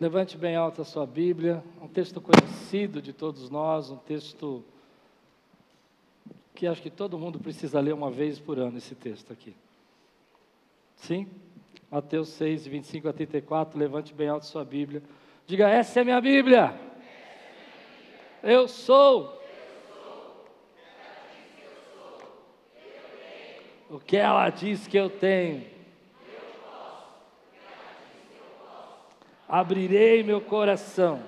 Levante bem alta a sua Bíblia, um texto conhecido de todos nós, um texto que acho que todo mundo precisa ler uma vez por ano esse texto aqui. Sim? Mateus 6, 25 a 34, levante bem alto a sua Bíblia. Diga, essa é minha Bíblia. Eu sou. O que ela diz que eu tenho. Abrirei meu coração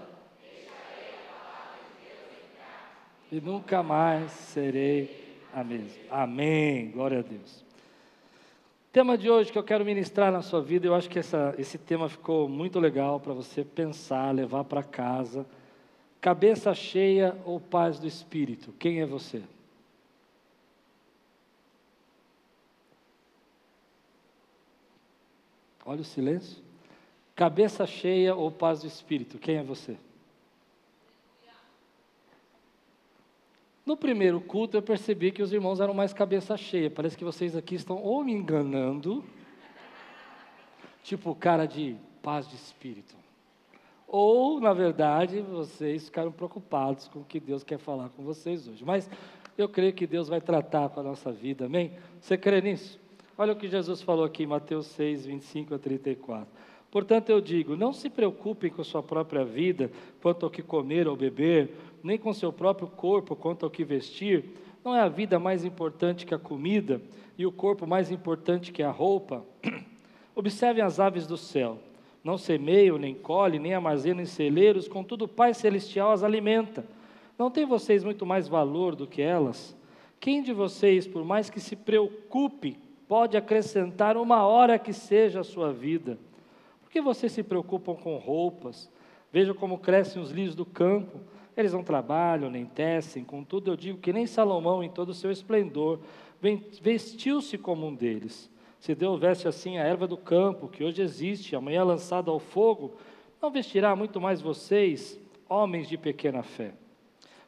e nunca mais serei a mesma. Amém. Glória a Deus. Tema de hoje que eu quero ministrar na sua vida, eu acho que essa, esse tema ficou muito legal para você pensar, levar para casa. Cabeça cheia ou paz do espírito? Quem é você? Olha o silêncio. Cabeça cheia ou paz do espírito? Quem é você? No primeiro culto eu percebi que os irmãos eram mais cabeça cheia. Parece que vocês aqui estão ou me enganando, tipo cara de paz de espírito. Ou, na verdade, vocês ficaram preocupados com o que Deus quer falar com vocês hoje. Mas eu creio que Deus vai tratar com a nossa vida, amém? Você crê nisso? Olha o que Jesus falou aqui em Mateus 6, 25 a 34. Portanto, eu digo: não se preocupem com sua própria vida, quanto ao que comer ou beber, nem com seu próprio corpo, quanto ao que vestir. Não é a vida mais importante que a comida e o corpo mais importante que a roupa? Observem as aves do céu. Não semeiam, nem colhem, nem armazenam em celeiros, contudo o Pai Celestial as alimenta. Não tem vocês muito mais valor do que elas? Quem de vocês, por mais que se preocupe, pode acrescentar uma hora que seja a sua vida? Por que vocês se preocupam com roupas? Veja como crescem os lírios do campo. Eles não trabalham, nem tecem, contudo eu digo que nem Salomão, em todo o seu esplendor, vestiu-se como um deles. Se Deus veste assim a erva do campo, que hoje existe, amanhã lançada ao fogo, não vestirá muito mais vocês, homens de pequena fé.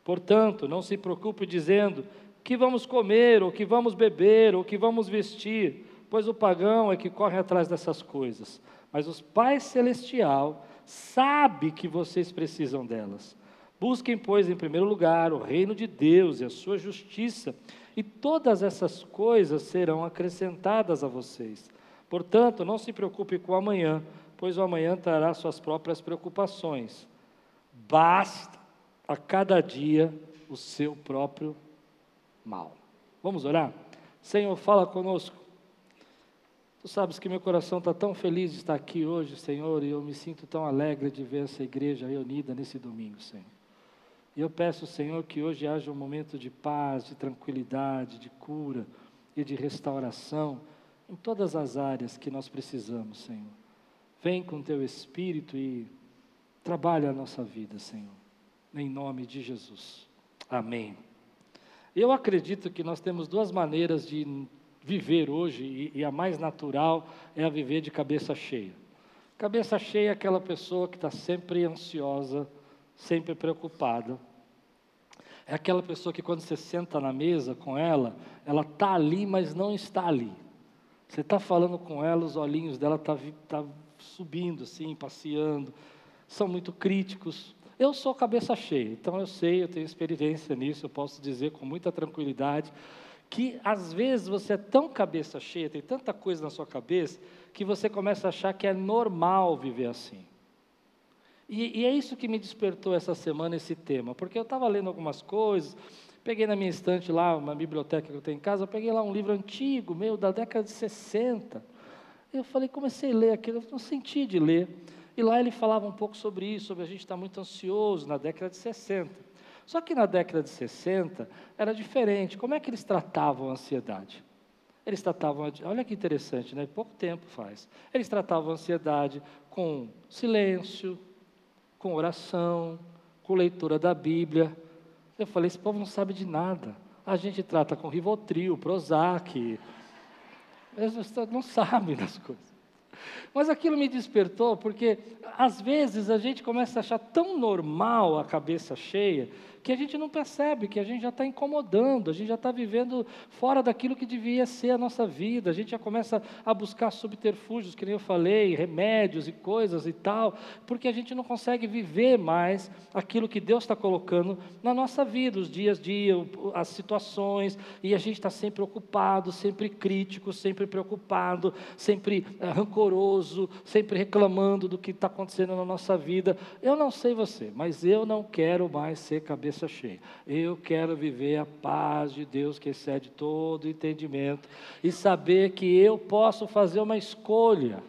Portanto, não se preocupe dizendo que vamos comer, ou que vamos beber, ou que vamos vestir, pois o pagão é que corre atrás dessas coisas mas o Pai Celestial sabe que vocês precisam delas. Busquem, pois, em primeiro lugar o reino de Deus e a sua justiça, e todas essas coisas serão acrescentadas a vocês. Portanto, não se preocupe com o amanhã, pois o amanhã trará suas próprias preocupações. Basta a cada dia o seu próprio mal. Vamos orar? Senhor, fala conosco. Tu sabes que meu coração está tão feliz de estar aqui hoje, Senhor, e eu me sinto tão alegre de ver essa igreja reunida nesse domingo, Senhor. E eu peço, Senhor, que hoje haja um momento de paz, de tranquilidade, de cura e de restauração em todas as áreas que nós precisamos, Senhor. Vem com teu Espírito e trabalha a nossa vida, Senhor. Em nome de Jesus. Amém. Eu acredito que nós temos duas maneiras de viver hoje, e, e a mais natural é a viver de cabeça cheia. Cabeça cheia é aquela pessoa que está sempre ansiosa, sempre preocupada. É aquela pessoa que quando você senta na mesa com ela, ela está ali, mas não está ali. Você está falando com ela, os olhinhos dela estão tá, tá subindo assim, passeando. São muito críticos. Eu sou cabeça cheia, então eu sei, eu tenho experiência nisso, eu posso dizer com muita tranquilidade que às vezes você é tão cabeça cheia, tem tanta coisa na sua cabeça, que você começa a achar que é normal viver assim. E, e é isso que me despertou essa semana esse tema, porque eu estava lendo algumas coisas, peguei na minha estante lá, uma biblioteca que eu tenho em casa, eu peguei lá um livro antigo, meu, da década de 60. Eu falei, comecei a ler aquilo, eu não senti de ler. E lá ele falava um pouco sobre isso, sobre a gente estar muito ansioso na década de 60. Só que na década de 60 era diferente. Como é que eles tratavam a ansiedade? Eles tratavam, olha que interessante, né? Pouco tempo faz. Eles tratavam a ansiedade com silêncio, com oração, com leitura da Bíblia. Eu falei, esse povo não sabe de nada. A gente trata com Rivotril, Prozac. Eles não sabem das coisas. Mas aquilo me despertou porque, às vezes, a gente começa a achar tão normal a cabeça cheia que a gente não percebe, que a gente já está incomodando, a gente já está vivendo fora daquilo que devia ser a nossa vida, a gente já começa a buscar subterfúgios, que nem eu falei, remédios e coisas e tal, porque a gente não consegue viver mais aquilo que Deus está colocando na nossa vida, os dias a dia, as situações, e a gente está sempre ocupado, sempre crítico, sempre preocupado, sempre uh, rancoroso, sempre reclamando do que está acontecendo na nossa vida. Eu não sei você, mas eu não quero mais ser cabeça cheia. Eu quero viver a paz de Deus que excede todo entendimento e saber que eu posso fazer uma escolha.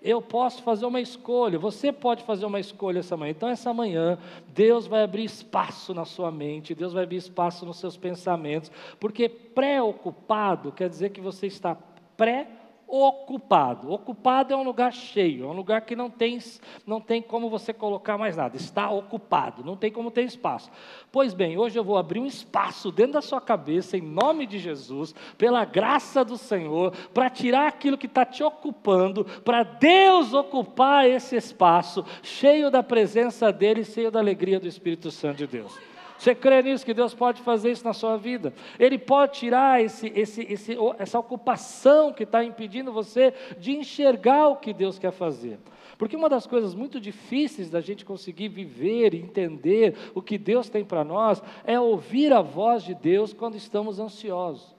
Eu posso fazer uma escolha, você pode fazer uma escolha essa manhã. Então, essa manhã, Deus vai abrir espaço na sua mente, Deus vai abrir espaço nos seus pensamentos, porque preocupado quer dizer que você está pré-ocupado ocupado. Ocupado é um lugar cheio, é um lugar que não tem, não tem como você colocar mais nada, está ocupado, não tem como ter espaço. Pois bem, hoje eu vou abrir um espaço dentro da sua cabeça, em nome de Jesus, pela graça do Senhor, para tirar aquilo que está te ocupando, para Deus ocupar esse espaço, cheio da presença dEle, cheio da alegria do Espírito Santo de Deus. Você crê nisso, que Deus pode fazer isso na sua vida? Ele pode tirar esse, esse, esse, essa ocupação que está impedindo você de enxergar o que Deus quer fazer. Porque uma das coisas muito difíceis da gente conseguir viver e entender o que Deus tem para nós é ouvir a voz de Deus quando estamos ansiosos.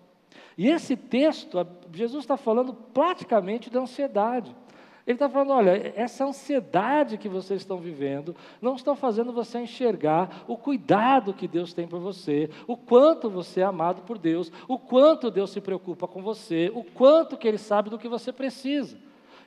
E esse texto, Jesus está falando praticamente da ansiedade. Ele está falando: olha, essa ansiedade que vocês estão vivendo não está fazendo você enxergar o cuidado que Deus tem por você, o quanto você é amado por Deus, o quanto Deus se preocupa com você, o quanto que Ele sabe do que você precisa.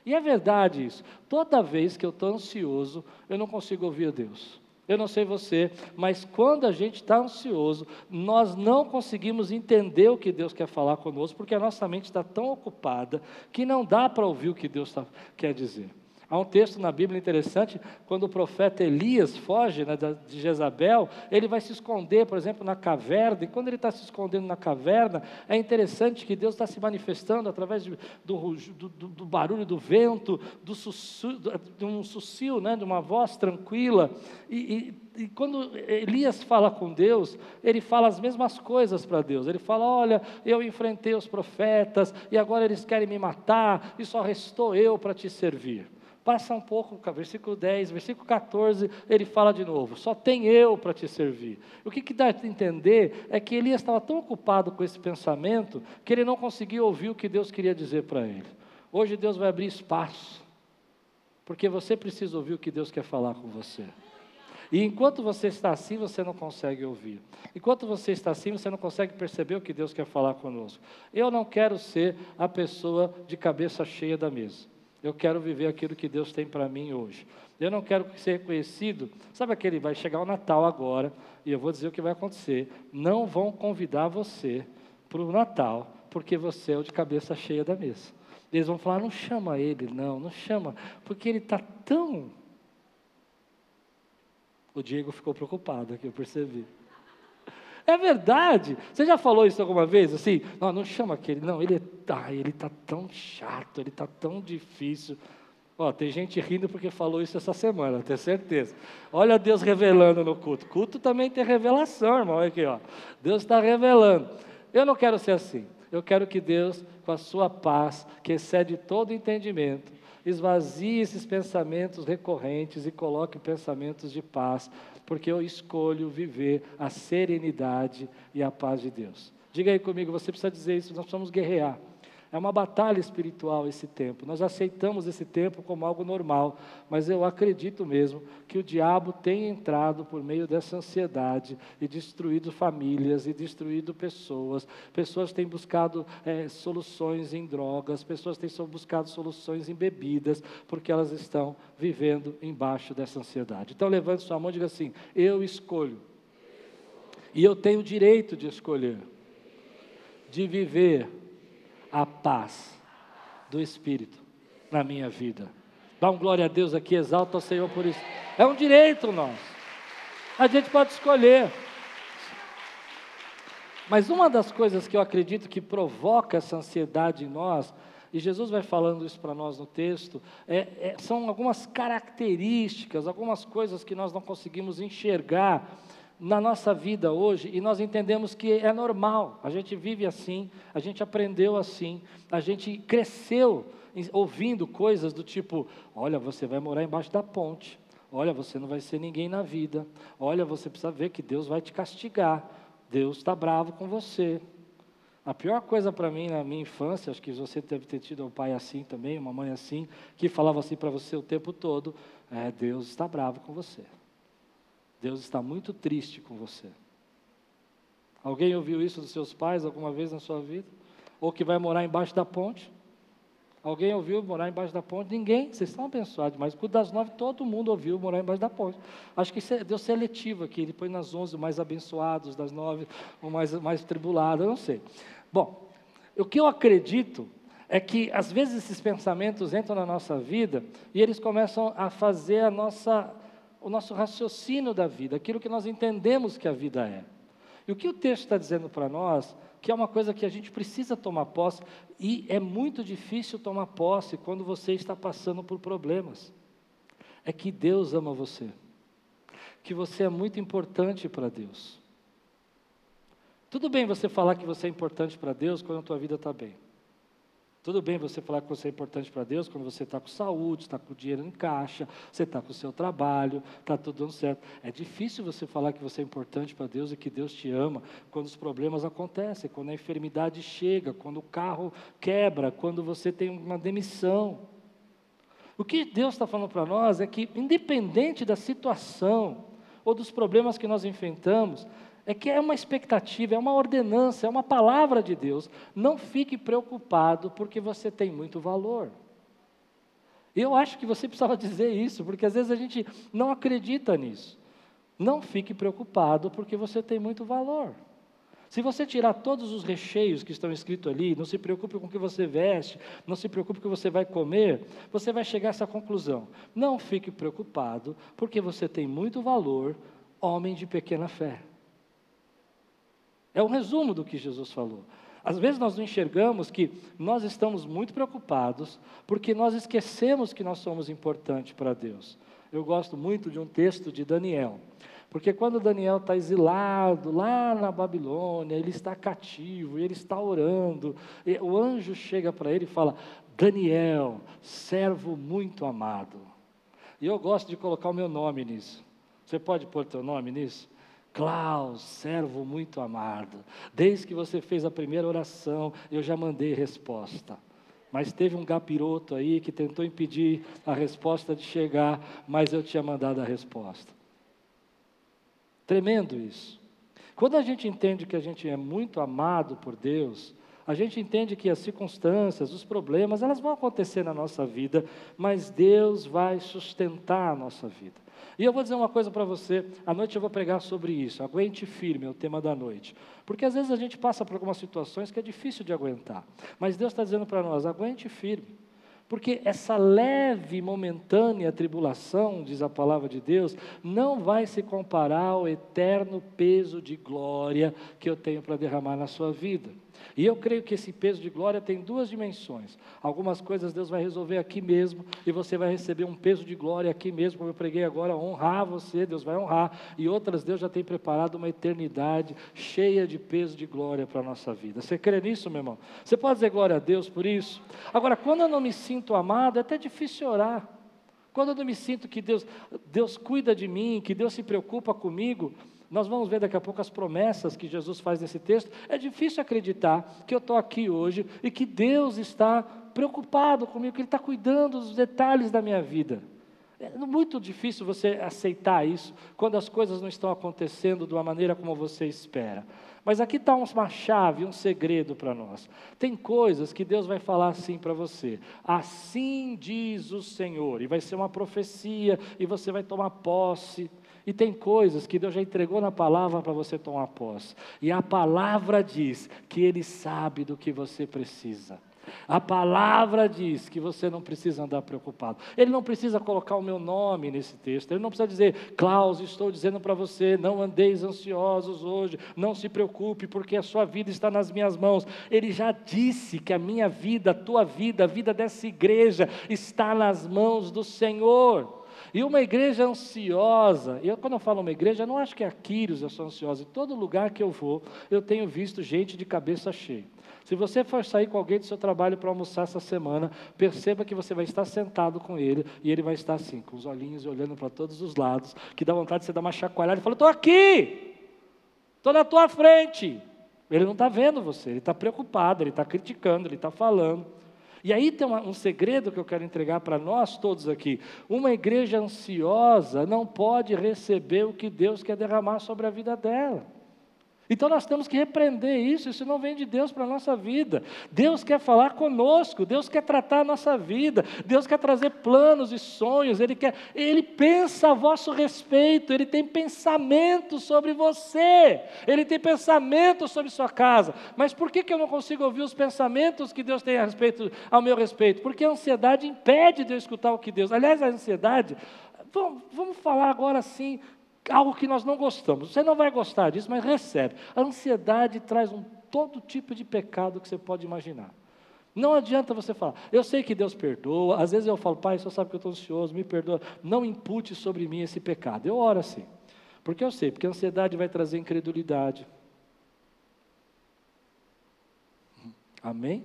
E é verdade isso. Toda vez que eu estou ansioso, eu não consigo ouvir Deus. Eu não sei você, mas quando a gente está ansioso, nós não conseguimos entender o que Deus quer falar conosco, porque a nossa mente está tão ocupada que não dá para ouvir o que Deus tá, quer dizer. Há um texto na Bíblia interessante, quando o profeta Elias foge né, de Jezabel, ele vai se esconder, por exemplo, na caverna, e quando ele está se escondendo na caverna, é interessante que Deus está se manifestando através de, do, do, do, barulho do vento, do sussu, de um sussil, né, de uma voz tranquila, e, e, e quando Elias fala com Deus, ele fala as mesmas coisas para Deus, ele fala, olha, eu enfrentei os profetas, e agora eles querem me matar, e só restou eu para te servir. Passa um pouco, versículo 10, versículo 14, ele fala de novo: só tem eu para te servir. O que, que dá a entender é que Elias estava tão ocupado com esse pensamento que ele não conseguia ouvir o que Deus queria dizer para ele. Hoje Deus vai abrir espaço, porque você precisa ouvir o que Deus quer falar com você. E enquanto você está assim, você não consegue ouvir. Enquanto você está assim, você não consegue perceber o que Deus quer falar conosco. Eu não quero ser a pessoa de cabeça cheia da mesa. Eu quero viver aquilo que Deus tem para mim hoje. Eu não quero ser reconhecido. Sabe aquele vai chegar o Natal agora e eu vou dizer o que vai acontecer. Não vão convidar você para o Natal porque você é o de cabeça cheia da mesa. Eles vão falar: não chama ele, não, não chama, porque ele está tão. O Diego ficou preocupado aqui, eu percebi. É verdade. Você já falou isso alguma vez? Assim, não, não chama aquele. Não, ele está ele tá tão chato, ele está tão difícil. Ó, tem gente rindo porque falou isso essa semana, tenho certeza. Olha Deus revelando no culto. Culto também tem revelação, irmão. Olha aqui, ó. Deus está revelando. Eu não quero ser assim. Eu quero que Deus, com a sua paz, que excede todo entendimento, esvazie esses pensamentos recorrentes e coloque pensamentos de paz porque eu escolho viver a serenidade e a paz de Deus. Diga aí comigo, você precisa dizer isso, nós precisamos guerrear. É uma batalha espiritual esse tempo. Nós aceitamos esse tempo como algo normal, mas eu acredito mesmo que o diabo tem entrado por meio dessa ansiedade e destruído famílias e destruído pessoas. Pessoas têm buscado é, soluções em drogas, pessoas têm buscado soluções em bebidas, porque elas estão vivendo embaixo dessa ansiedade. Então levante sua mão e diga assim: Eu escolho. E eu tenho o direito de escolher, de viver a paz do Espírito na minha vida. Dá um glória a Deus aqui, exalta o Senhor por isso. É um direito nosso. A gente pode escolher. Mas uma das coisas que eu acredito que provoca essa ansiedade em nós, e Jesus vai falando isso para nós no texto, é, é, são algumas características, algumas coisas que nós não conseguimos enxergar na nossa vida hoje e nós entendemos que é normal, a gente vive assim, a gente aprendeu assim, a gente cresceu ouvindo coisas do tipo: olha, você vai morar embaixo da ponte, olha, você não vai ser ninguém na vida, olha, você precisa ver que Deus vai te castigar, Deus está bravo com você. A pior coisa para mim na minha infância, acho que você deve ter tido um pai assim também, uma mãe assim, que falava assim para você o tempo todo: é, Deus está bravo com você. Deus está muito triste com você. Alguém ouviu isso dos seus pais alguma vez na sua vida? Ou que vai morar embaixo da ponte? Alguém ouviu morar embaixo da ponte? Ninguém, vocês estão abençoados, mas com das nove todo mundo ouviu morar embaixo da ponte. Acho que é, deu seletivo aqui, ele põe nas onze mais abençoados, das nove o mais, mais tribulados, eu não sei. Bom, o que eu acredito é que às vezes esses pensamentos entram na nossa vida e eles começam a fazer a nossa o nosso raciocínio da vida, aquilo que nós entendemos que a vida é. E o que o texto está dizendo para nós, que é uma coisa que a gente precisa tomar posse, e é muito difícil tomar posse quando você está passando por problemas, é que Deus ama você, que você é muito importante para Deus. Tudo bem você falar que você é importante para Deus quando a tua vida está bem. Tudo bem você falar que você é importante para Deus quando você está com saúde, está com dinheiro em caixa, você está com o seu trabalho, está tudo dando certo. É difícil você falar que você é importante para Deus e que Deus te ama quando os problemas acontecem, quando a enfermidade chega, quando o carro quebra, quando você tem uma demissão. O que Deus está falando para nós é que, independente da situação ou dos problemas que nós enfrentamos, é que é uma expectativa, é uma ordenança, é uma palavra de Deus. Não fique preocupado porque você tem muito valor. Eu acho que você precisava dizer isso, porque às vezes a gente não acredita nisso. Não fique preocupado porque você tem muito valor. Se você tirar todos os recheios que estão escritos ali, não se preocupe com o que você veste, não se preocupe com o que você vai comer, você vai chegar a essa conclusão. Não fique preocupado, porque você tem muito valor, homem de pequena fé. É um resumo do que Jesus falou. Às vezes nós enxergamos que nós estamos muito preocupados porque nós esquecemos que nós somos importantes para Deus. Eu gosto muito de um texto de Daniel, porque quando Daniel está exilado lá na Babilônia, ele está cativo, ele está orando, o anjo chega para ele e fala: Daniel, servo muito amado. E eu gosto de colocar o meu nome nisso. Você pode pôr teu nome nisso? Klaus, servo muito amado, desde que você fez a primeira oração, eu já mandei resposta. Mas teve um gapiroto aí que tentou impedir a resposta de chegar, mas eu tinha mandado a resposta. Tremendo isso. Quando a gente entende que a gente é muito amado por Deus, a gente entende que as circunstâncias, os problemas, elas vão acontecer na nossa vida, mas Deus vai sustentar a nossa vida. E eu vou dizer uma coisa para você, à noite eu vou pregar sobre isso, aguente firme é o tema da noite. Porque às vezes a gente passa por algumas situações que é difícil de aguentar, mas Deus está dizendo para nós, aguente firme. Porque essa leve, momentânea tribulação, diz a palavra de Deus, não vai se comparar ao eterno peso de glória que eu tenho para derramar na sua vida. E eu creio que esse peso de glória tem duas dimensões. Algumas coisas Deus vai resolver aqui mesmo, e você vai receber um peso de glória aqui mesmo, como eu preguei agora, honrar você, Deus vai honrar. E outras, Deus já tem preparado uma eternidade cheia de peso de glória para a nossa vida. Você crê nisso, meu irmão? Você pode dizer glória a Deus por isso? Agora, quando eu não me sinto amado, é até difícil orar. Quando eu não me sinto que Deus, Deus cuida de mim, que Deus se preocupa comigo, nós vamos ver daqui a pouco as promessas que Jesus faz nesse texto. É difícil acreditar que eu estou aqui hoje e que Deus está preocupado comigo, que Ele está cuidando dos detalhes da minha vida. É muito difícil você aceitar isso quando as coisas não estão acontecendo de uma maneira como você espera. Mas aqui está uma chave, um segredo para nós. Tem coisas que Deus vai falar assim para você. Assim diz o Senhor. E vai ser uma profecia, e você vai tomar posse. E tem coisas que Deus já entregou na palavra para você tomar posse. E a palavra diz que Ele sabe do que você precisa. A palavra diz que você não precisa andar preocupado. Ele não precisa colocar o meu nome nesse texto. Ele não precisa dizer, Klaus, estou dizendo para você, não andeis ansiosos hoje, não se preocupe, porque a sua vida está nas minhas mãos. Ele já disse que a minha vida, a tua vida, a vida dessa igreja está nas mãos do Senhor. E uma igreja ansiosa, eu, quando eu falo uma igreja, eu não acho que é a Quírios eu sou ansiosa. Em todo lugar que eu vou, eu tenho visto gente de cabeça cheia. Se você for sair com alguém do seu trabalho para almoçar essa semana, perceba que você vai estar sentado com ele e ele vai estar assim, com os olhinhos olhando para todos os lados, que dá vontade de você dar uma chacoalhada e falar: Estou aqui, estou na tua frente. Ele não está vendo você, ele está preocupado, ele está criticando, ele está falando. E aí tem um segredo que eu quero entregar para nós todos aqui. Uma igreja ansiosa não pode receber o que Deus quer derramar sobre a vida dela. Então nós temos que repreender isso, isso não vem de Deus para a nossa vida. Deus quer falar conosco, Deus quer tratar a nossa vida, Deus quer trazer planos e sonhos, Ele quer, Ele pensa a vosso respeito, Ele tem pensamento sobre você, Ele tem pensamento sobre sua casa. Mas por que, que eu não consigo ouvir os pensamentos que Deus tem a respeito, ao meu respeito? Porque a ansiedade impede de eu escutar o que Deus. Aliás, a ansiedade, vamos, vamos falar agora assim, algo que nós não gostamos. Você não vai gostar disso, mas recebe. A ansiedade traz um todo tipo de pecado que você pode imaginar. Não adianta você falar, eu sei que Deus perdoa, às vezes eu falo, pai, só sabe que eu estou ansioso, me perdoa. Não impute sobre mim esse pecado. Eu oro assim, porque eu sei, porque a ansiedade vai trazer incredulidade. Amém?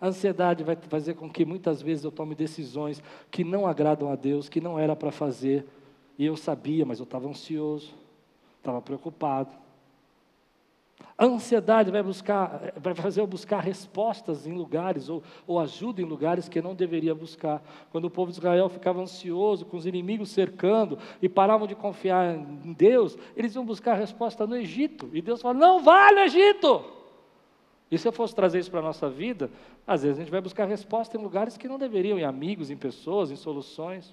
A ansiedade vai fazer com que muitas vezes eu tome decisões que não agradam a Deus, que não era para fazer, e eu sabia, mas eu estava ansioso, estava preocupado. A ansiedade vai, buscar, vai fazer eu buscar respostas em lugares, ou, ou ajuda em lugares que não deveria buscar. Quando o povo de Israel ficava ansioso, com os inimigos cercando, e paravam de confiar em Deus, eles iam buscar resposta no Egito. E Deus falou: Não vá no Egito! E se eu fosse trazer isso para a nossa vida, às vezes a gente vai buscar resposta em lugares que não deveriam, em amigos, em pessoas, em soluções.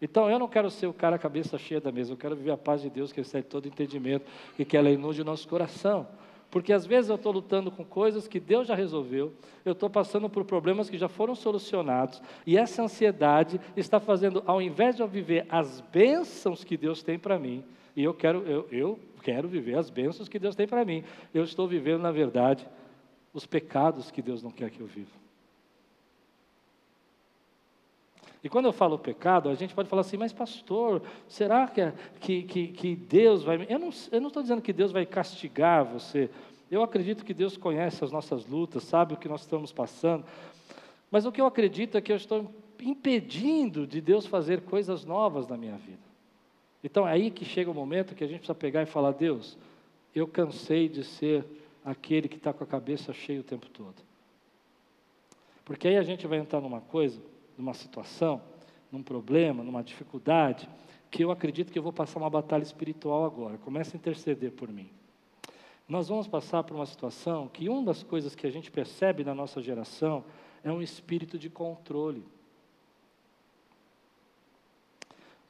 Então eu não quero ser o cara cabeça cheia da mesa, eu quero viver a paz de Deus que excede todo entendimento e que ela inunde o nosso coração. Porque às vezes eu estou lutando com coisas que Deus já resolveu, eu estou passando por problemas que já foram solucionados, e essa ansiedade está fazendo, ao invés de eu viver as bênçãos que Deus tem para mim, e eu quero, eu, eu quero viver as bênçãos que Deus tem para mim, eu estou vivendo, na verdade, os pecados que Deus não quer que eu viva. E quando eu falo pecado, a gente pode falar assim, mas pastor, será que, é, que, que, que Deus vai. Eu não estou dizendo que Deus vai castigar você. Eu acredito que Deus conhece as nossas lutas, sabe o que nós estamos passando. Mas o que eu acredito é que eu estou impedindo de Deus fazer coisas novas na minha vida. Então é aí que chega o momento que a gente precisa pegar e falar: Deus, eu cansei de ser aquele que está com a cabeça cheia o tempo todo. Porque aí a gente vai entrar numa coisa numa situação, num problema, numa dificuldade, que eu acredito que eu vou passar uma batalha espiritual agora. Comece a interceder por mim. Nós vamos passar por uma situação que uma das coisas que a gente percebe na nossa geração é um espírito de controle.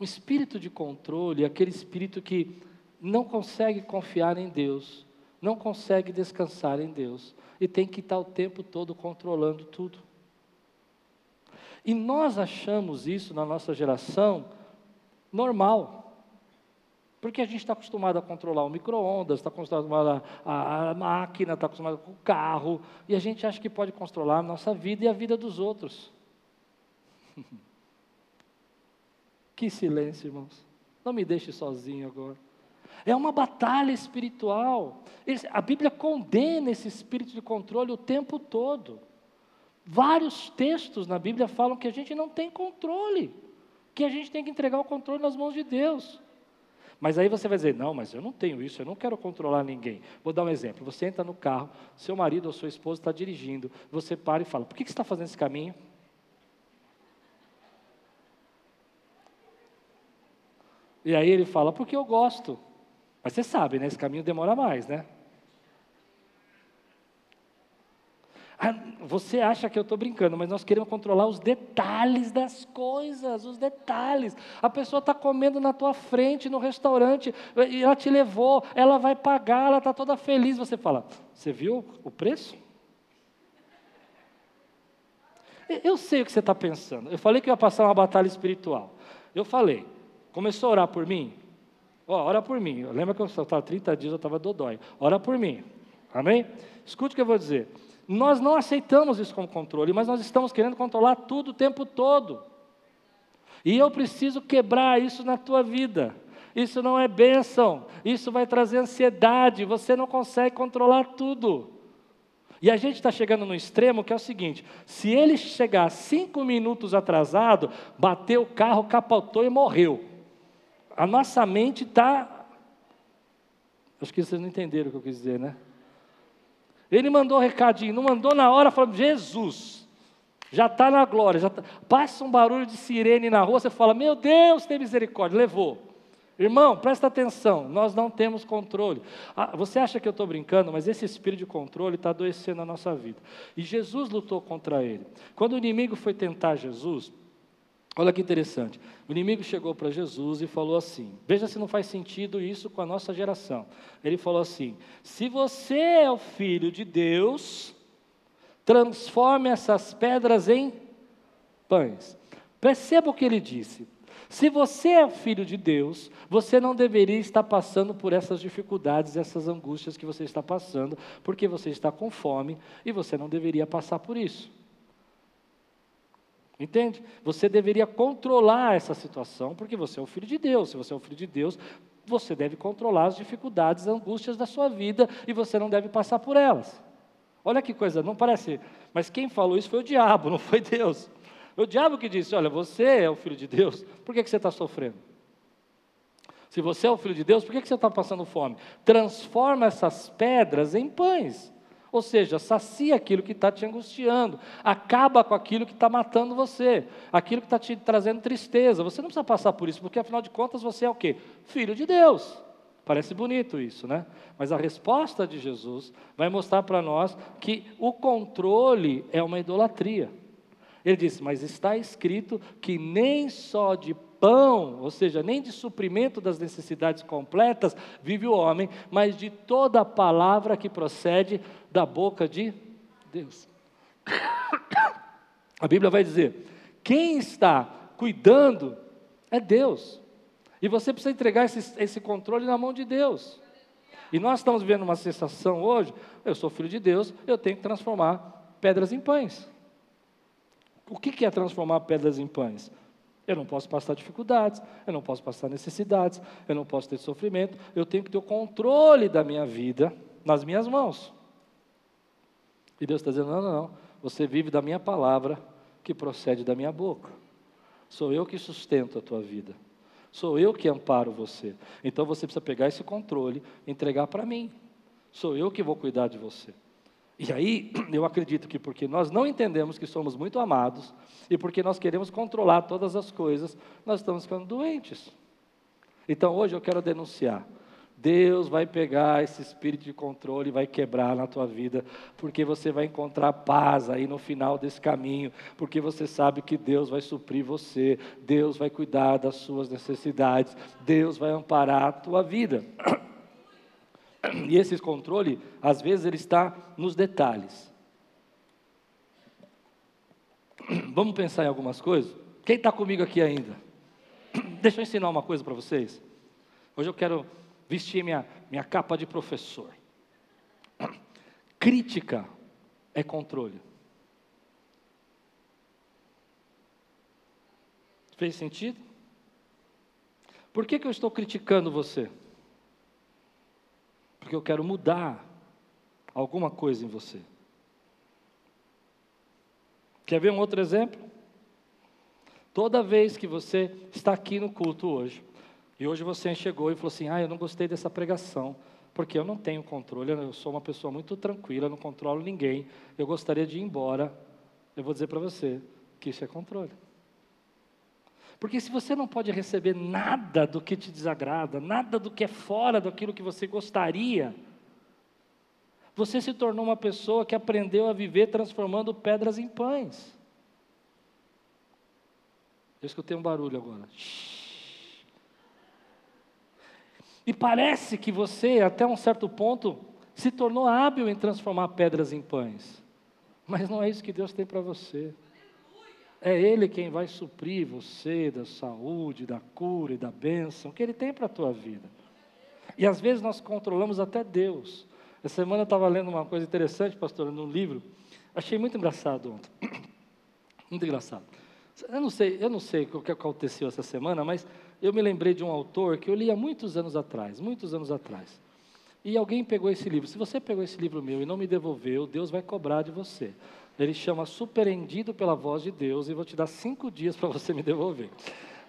Um espírito de controle é aquele espírito que não consegue confiar em Deus, não consegue descansar em Deus e tem que estar o tempo todo controlando tudo. E nós achamos isso na nossa geração normal. Porque a gente está acostumado a controlar o micro-ondas, está acostumado a, a, a máquina, está acostumado com o carro, e a gente acha que pode controlar a nossa vida e a vida dos outros. que silêncio, irmãos. Não me deixe sozinho agora. É uma batalha espiritual. A Bíblia condena esse espírito de controle o tempo todo. Vários textos na Bíblia falam que a gente não tem controle, que a gente tem que entregar o controle nas mãos de Deus. Mas aí você vai dizer: não, mas eu não tenho isso, eu não quero controlar ninguém. Vou dar um exemplo: você entra no carro, seu marido ou sua esposa está dirigindo, você para e fala: por que, que você está fazendo esse caminho? E aí ele fala: porque eu gosto. Mas você sabe, né? Esse caminho demora mais, né? Ah, você acha que eu estou brincando, mas nós queremos controlar os detalhes das coisas, os detalhes. A pessoa está comendo na tua frente no restaurante, e ela te levou, ela vai pagar, ela está toda feliz. Você fala: Você viu o preço? Eu sei o que você está pensando. Eu falei que ia passar uma batalha espiritual. Eu falei, começou a orar por mim? Ó, oh, ora por mim. Lembra que eu estava 30 dias, eu estava dodói. Ora por mim. Amém? Escute o que eu vou dizer. Nós não aceitamos isso como controle, mas nós estamos querendo controlar tudo o tempo todo. E eu preciso quebrar isso na tua vida. Isso não é bênção, isso vai trazer ansiedade, você não consegue controlar tudo. E a gente está chegando no extremo que é o seguinte: se ele chegar cinco minutos atrasado, bateu o carro, capotou e morreu. A nossa mente está. Acho que vocês não entenderam o que eu quis dizer, né? Ele mandou um recadinho, não mandou na hora, falando, Jesus, já está na glória, tá... passa um barulho de sirene na rua, você fala, meu Deus, tem misericórdia, levou. Irmão, presta atenção, nós não temos controle. Ah, você acha que eu estou brincando, mas esse espírito de controle está adoecendo a nossa vida. E Jesus lutou contra ele. Quando o inimigo foi tentar Jesus, olha que interessante. O inimigo chegou para Jesus e falou assim: Veja se não faz sentido isso com a nossa geração. Ele falou assim: Se você é o filho de Deus, transforme essas pedras em pães. Perceba o que ele disse. Se você é filho de Deus, você não deveria estar passando por essas dificuldades, essas angústias que você está passando, porque você está com fome e você não deveria passar por isso. Entende? Você deveria controlar essa situação, porque você é o filho de Deus. Se você é o filho de Deus, você deve controlar as dificuldades, as angústias da sua vida e você não deve passar por elas. Olha que coisa, não parece. Mas quem falou isso foi o diabo, não foi Deus. O diabo que disse: Olha, você é o filho de Deus, por que, que você está sofrendo? Se você é o filho de Deus, por que, que você está passando fome? Transforma essas pedras em pães. Ou seja, sacia aquilo que está te angustiando, acaba com aquilo que está matando você, aquilo que está te trazendo tristeza. Você não precisa passar por isso, porque afinal de contas você é o quê? Filho de Deus. Parece bonito isso, né? Mas a resposta de Jesus vai mostrar para nós que o controle é uma idolatria. Ele disse: Mas está escrito que nem só de pão, ou seja, nem de suprimento das necessidades completas, vive o homem, mas de toda palavra que procede da boca de Deus. A Bíblia vai dizer: quem está cuidando é Deus. E você precisa entregar esse, esse controle na mão de Deus. E nós estamos vivendo uma sensação hoje: eu sou filho de Deus, eu tenho que transformar pedras em pães. O que é transformar pedras em pães? Eu não posso passar dificuldades, eu não posso passar necessidades, eu não posso ter sofrimento, eu tenho que ter o controle da minha vida nas minhas mãos. E Deus está dizendo: não, não, não, você vive da minha palavra que procede da minha boca. Sou eu que sustento a tua vida. Sou eu que amparo você. Então você precisa pegar esse controle entregar para mim. Sou eu que vou cuidar de você. E aí, eu acredito que porque nós não entendemos que somos muito amados e porque nós queremos controlar todas as coisas, nós estamos ficando doentes. Então, hoje eu quero denunciar. Deus vai pegar esse espírito de controle e vai quebrar na tua vida, porque você vai encontrar paz aí no final desse caminho, porque você sabe que Deus vai suprir você, Deus vai cuidar das suas necessidades, Deus vai amparar a tua vida. E esse controle, às vezes, ele está nos detalhes. Vamos pensar em algumas coisas? Quem está comigo aqui ainda? Deixa eu ensinar uma coisa para vocês. Hoje eu quero vestir minha, minha capa de professor. Crítica é controle. Fez sentido? Por que, que eu estou criticando você? Porque eu quero mudar alguma coisa em você. Quer ver um outro exemplo? Toda vez que você está aqui no culto hoje, e hoje você chegou e falou assim: Ah, eu não gostei dessa pregação, porque eu não tenho controle, eu sou uma pessoa muito tranquila, não controlo ninguém, eu gostaria de ir embora. Eu vou dizer para você que isso é controle. Porque se você não pode receber nada do que te desagrada, nada do que é fora daquilo que você gostaria, você se tornou uma pessoa que aprendeu a viver transformando pedras em pães. Eu escutei um barulho agora. E parece que você, até um certo ponto, se tornou hábil em transformar pedras em pães. Mas não é isso que Deus tem para você. É Ele quem vai suprir você da saúde, da cura e da bênção que Ele tem para a tua vida. E às vezes nós controlamos até Deus. Essa semana eu estava lendo uma coisa interessante, pastor, num livro. Achei muito engraçado ontem. Muito engraçado. Eu não sei, eu não sei o que aconteceu essa semana, mas eu me lembrei de um autor que eu li há muitos anos atrás, muitos anos atrás. E alguém pegou esse livro. Se você pegou esse livro meu e não me devolveu, Deus vai cobrar de você. Ele chama Superendido pela Voz de Deus e vou te dar cinco dias para você me devolver.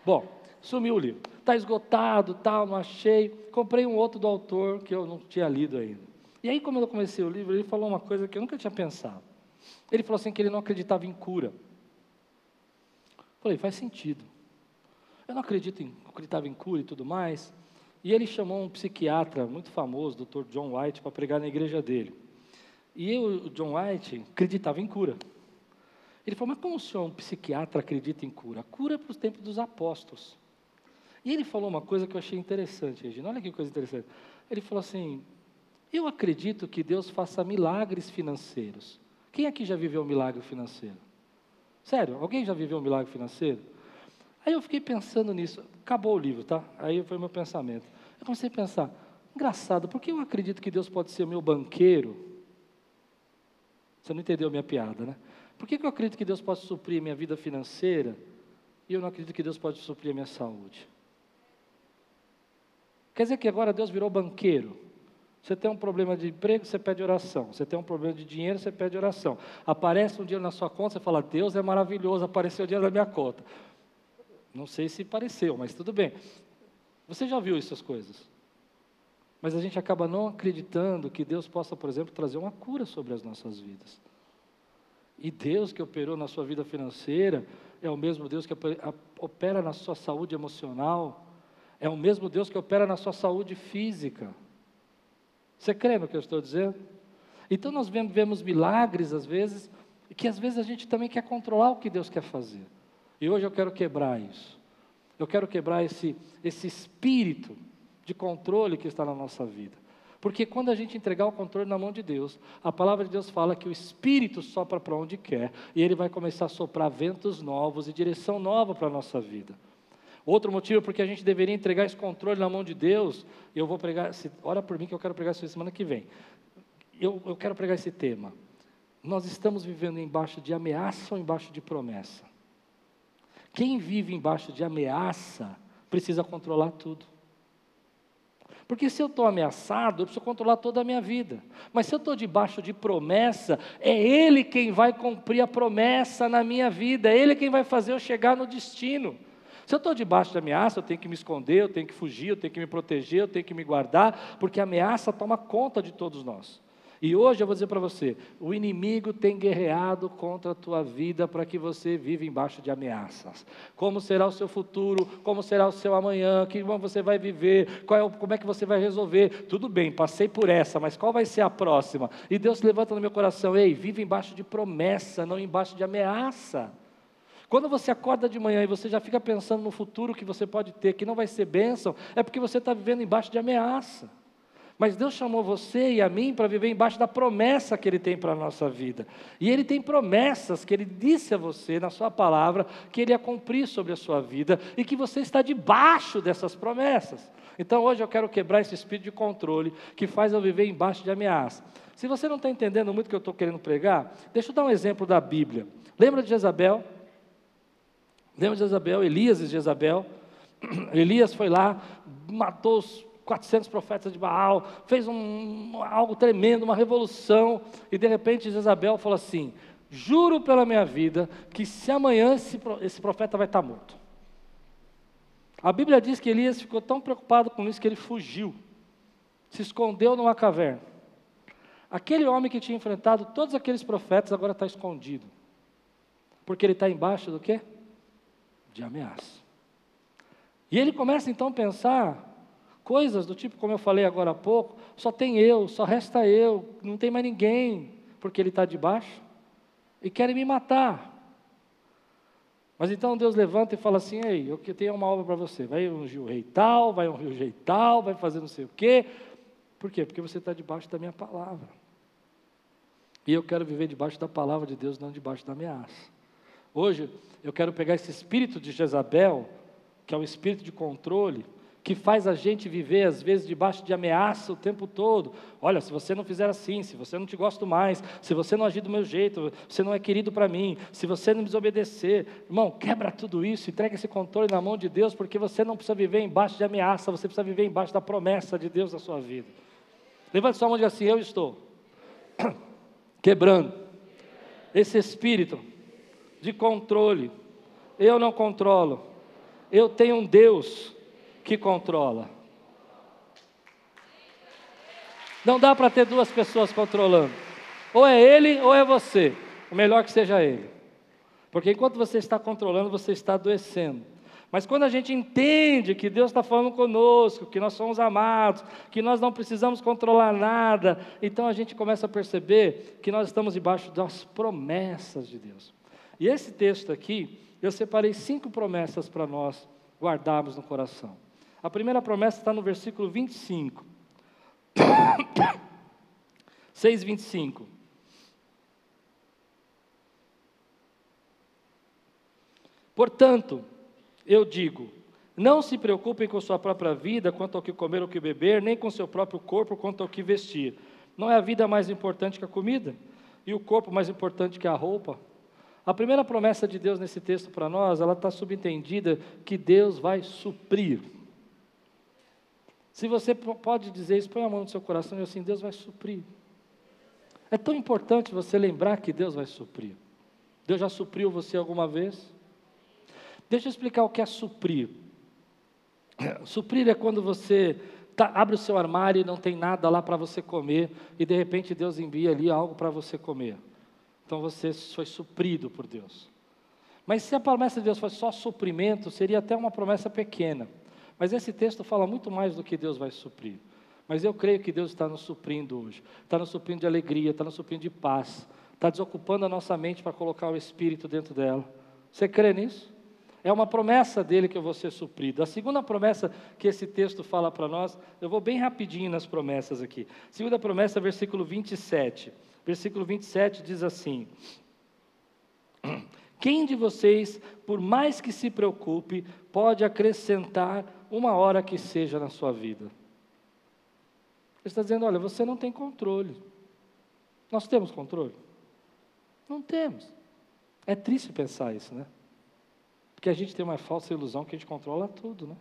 Bom, sumiu o livro. Está esgotado, tal, não achei. Comprei um outro do autor que eu não tinha lido ainda. E aí, como eu comecei o livro, ele falou uma coisa que eu nunca tinha pensado. Ele falou assim que ele não acreditava em cura. Falei, faz sentido. Eu não acredito em, acreditava em cura e tudo mais. E ele chamou um psiquiatra muito famoso, Dr. John White, para pregar na igreja dele. E eu, o John White acreditava em cura. Ele falou, mas como o senhor, um psiquiatra, acredita em cura? Cura é para os tempos dos apóstolos. E ele falou uma coisa que eu achei interessante, Regina. Olha que coisa interessante. Ele falou assim: Eu acredito que Deus faça milagres financeiros. Quem aqui já viveu um milagre financeiro? Sério, alguém já viveu um milagre financeiro? Aí eu fiquei pensando nisso. Acabou o livro, tá? Aí foi meu pensamento. Eu comecei a pensar: engraçado, por que eu acredito que Deus pode ser meu banqueiro? Você não entendeu a minha piada, né? Por que, que eu acredito que Deus pode suprir a minha vida financeira e eu não acredito que Deus pode suprir a minha saúde? Quer dizer que agora Deus virou banqueiro. Você tem um problema de emprego, você pede oração. Você tem um problema de dinheiro, você pede oração. Aparece um dinheiro na sua conta, você fala: Deus é maravilhoso, apareceu o dinheiro na minha conta. Não sei se pareceu, mas tudo bem. Você já viu essas coisas? Mas a gente acaba não acreditando que Deus possa, por exemplo, trazer uma cura sobre as nossas vidas. E Deus que operou na sua vida financeira é o mesmo Deus que opera na sua saúde emocional, é o mesmo Deus que opera na sua saúde física. Você crê no que eu estou dizendo? Então nós vemos milagres às vezes, que às vezes a gente também quer controlar o que Deus quer fazer. E hoje eu quero quebrar isso. Eu quero quebrar esse, esse espírito de controle que está na nossa vida. Porque quando a gente entregar o controle na mão de Deus, a palavra de Deus fala que o Espírito sopra para onde quer, e ele vai começar a soprar ventos novos e direção nova para a nossa vida. Outro motivo porque a gente deveria entregar esse controle na mão de Deus, eu vou pregar, ora por mim que eu quero pregar isso semana que vem. Eu, eu quero pregar esse tema. Nós estamos vivendo embaixo de ameaça ou embaixo de promessa? Quem vive embaixo de ameaça precisa controlar tudo. Porque se eu estou ameaçado, eu preciso controlar toda a minha vida. Mas se eu estou debaixo de promessa, é Ele quem vai cumprir a promessa na minha vida, é Ele quem vai fazer eu chegar no destino. Se eu estou debaixo de ameaça, eu tenho que me esconder, eu tenho que fugir, eu tenho que me proteger, eu tenho que me guardar, porque a ameaça toma conta de todos nós. E hoje eu vou dizer para você: o inimigo tem guerreado contra a tua vida para que você viva embaixo de ameaças. Como será o seu futuro? Como será o seu amanhã? Que você vai viver? É o, como é que você vai resolver? Tudo bem, passei por essa, mas qual vai ser a próxima? E Deus levanta no meu coração: ei, vive embaixo de promessa, não embaixo de ameaça. Quando você acorda de manhã e você já fica pensando no futuro que você pode ter, que não vai ser bênção, é porque você está vivendo embaixo de ameaça. Mas Deus chamou você e a mim para viver embaixo da promessa que Ele tem para a nossa vida. E Ele tem promessas que Ele disse a você na Sua palavra que Ele ia cumprir sobre a sua vida e que você está debaixo dessas promessas. Então hoje eu quero quebrar esse espírito de controle que faz eu viver embaixo de ameaça. Se você não está entendendo muito o que eu estou querendo pregar, deixa eu dar um exemplo da Bíblia. Lembra de Jezabel? Lembra de Jezabel? Elias e Jezabel? Elias foi lá, matou os 400 profetas de Baal, fez um, algo tremendo, uma revolução, e de repente Isabel falou assim: Juro pela minha vida que se amanhã esse, esse profeta vai estar morto. A Bíblia diz que Elias ficou tão preocupado com isso que ele fugiu, se escondeu numa caverna. Aquele homem que tinha enfrentado todos aqueles profetas agora está escondido, porque ele está embaixo do quê? De ameaça. E ele começa então a pensar Coisas do tipo, como eu falei agora há pouco, só tem eu, só resta eu, não tem mais ninguém, porque ele está debaixo e querem me matar. Mas então Deus levanta e fala assim: Ei, eu tenho uma obra para você. Vai ungir o rei tal, vai ungir o rei tal, vai fazer não sei o quê. Por quê? Porque você está debaixo da minha palavra. E eu quero viver debaixo da palavra de Deus, não debaixo da ameaça. Hoje, eu quero pegar esse espírito de Jezabel, que é um espírito de controle, que faz a gente viver, às vezes, debaixo de ameaça o tempo todo. Olha, se você não fizer assim, se você não te gosto mais, se você não agir do meu jeito, você não é querido para mim, se você não desobedecer. Irmão, quebra tudo isso, entrega esse controle na mão de Deus, porque você não precisa viver embaixo de ameaça, você precisa viver embaixo da promessa de Deus na sua vida. Levante sua mão e diga assim: Eu estou quebrando esse espírito de controle. Eu não controlo, eu tenho um Deus que controla. Não dá para ter duas pessoas controlando. Ou é ele ou é você. O melhor que seja ele. Porque enquanto você está controlando, você está adoecendo. Mas quando a gente entende que Deus está falando conosco, que nós somos amados, que nós não precisamos controlar nada, então a gente começa a perceber que nós estamos debaixo das promessas de Deus. E esse texto aqui, eu separei cinco promessas para nós guardarmos no coração. A primeira promessa está no versículo 25. 6, 25. Portanto, eu digo: não se preocupem com sua própria vida quanto ao que comer ou que beber, nem com seu próprio corpo quanto ao que vestir. Não é a vida mais importante que a comida? E o corpo mais importante que a roupa? A primeira promessa de Deus nesse texto para nós, ela está subentendida que Deus vai suprir. Se você pode dizer isso, põe a mão no seu coração e assim, Deus vai suprir. É tão importante você lembrar que Deus vai suprir. Deus já supriu você alguma vez? Deixa eu explicar o que é suprir. Suprir é quando você tá, abre o seu armário e não tem nada lá para você comer, e de repente Deus envia ali algo para você comer. Então você foi suprido por Deus. Mas se a promessa de Deus fosse só suprimento, seria até uma promessa pequena. Mas esse texto fala muito mais do que Deus vai suprir. Mas eu creio que Deus está nos suprindo hoje. Está nos suprindo de alegria, está nos suprindo de paz. Está desocupando a nossa mente para colocar o Espírito dentro dela. Você crê nisso? É uma promessa dele que eu vou ser suprido. A segunda promessa que esse texto fala para nós, eu vou bem rapidinho nas promessas aqui. Segunda promessa, versículo 27. Versículo 27 diz assim: Quem de vocês, por mais que se preocupe, pode acrescentar uma hora que seja na sua vida. Ele está dizendo: olha, você não tem controle. Nós temos controle? Não temos. É triste pensar isso, né? Porque a gente tem uma falsa ilusão que a gente controla tudo, né?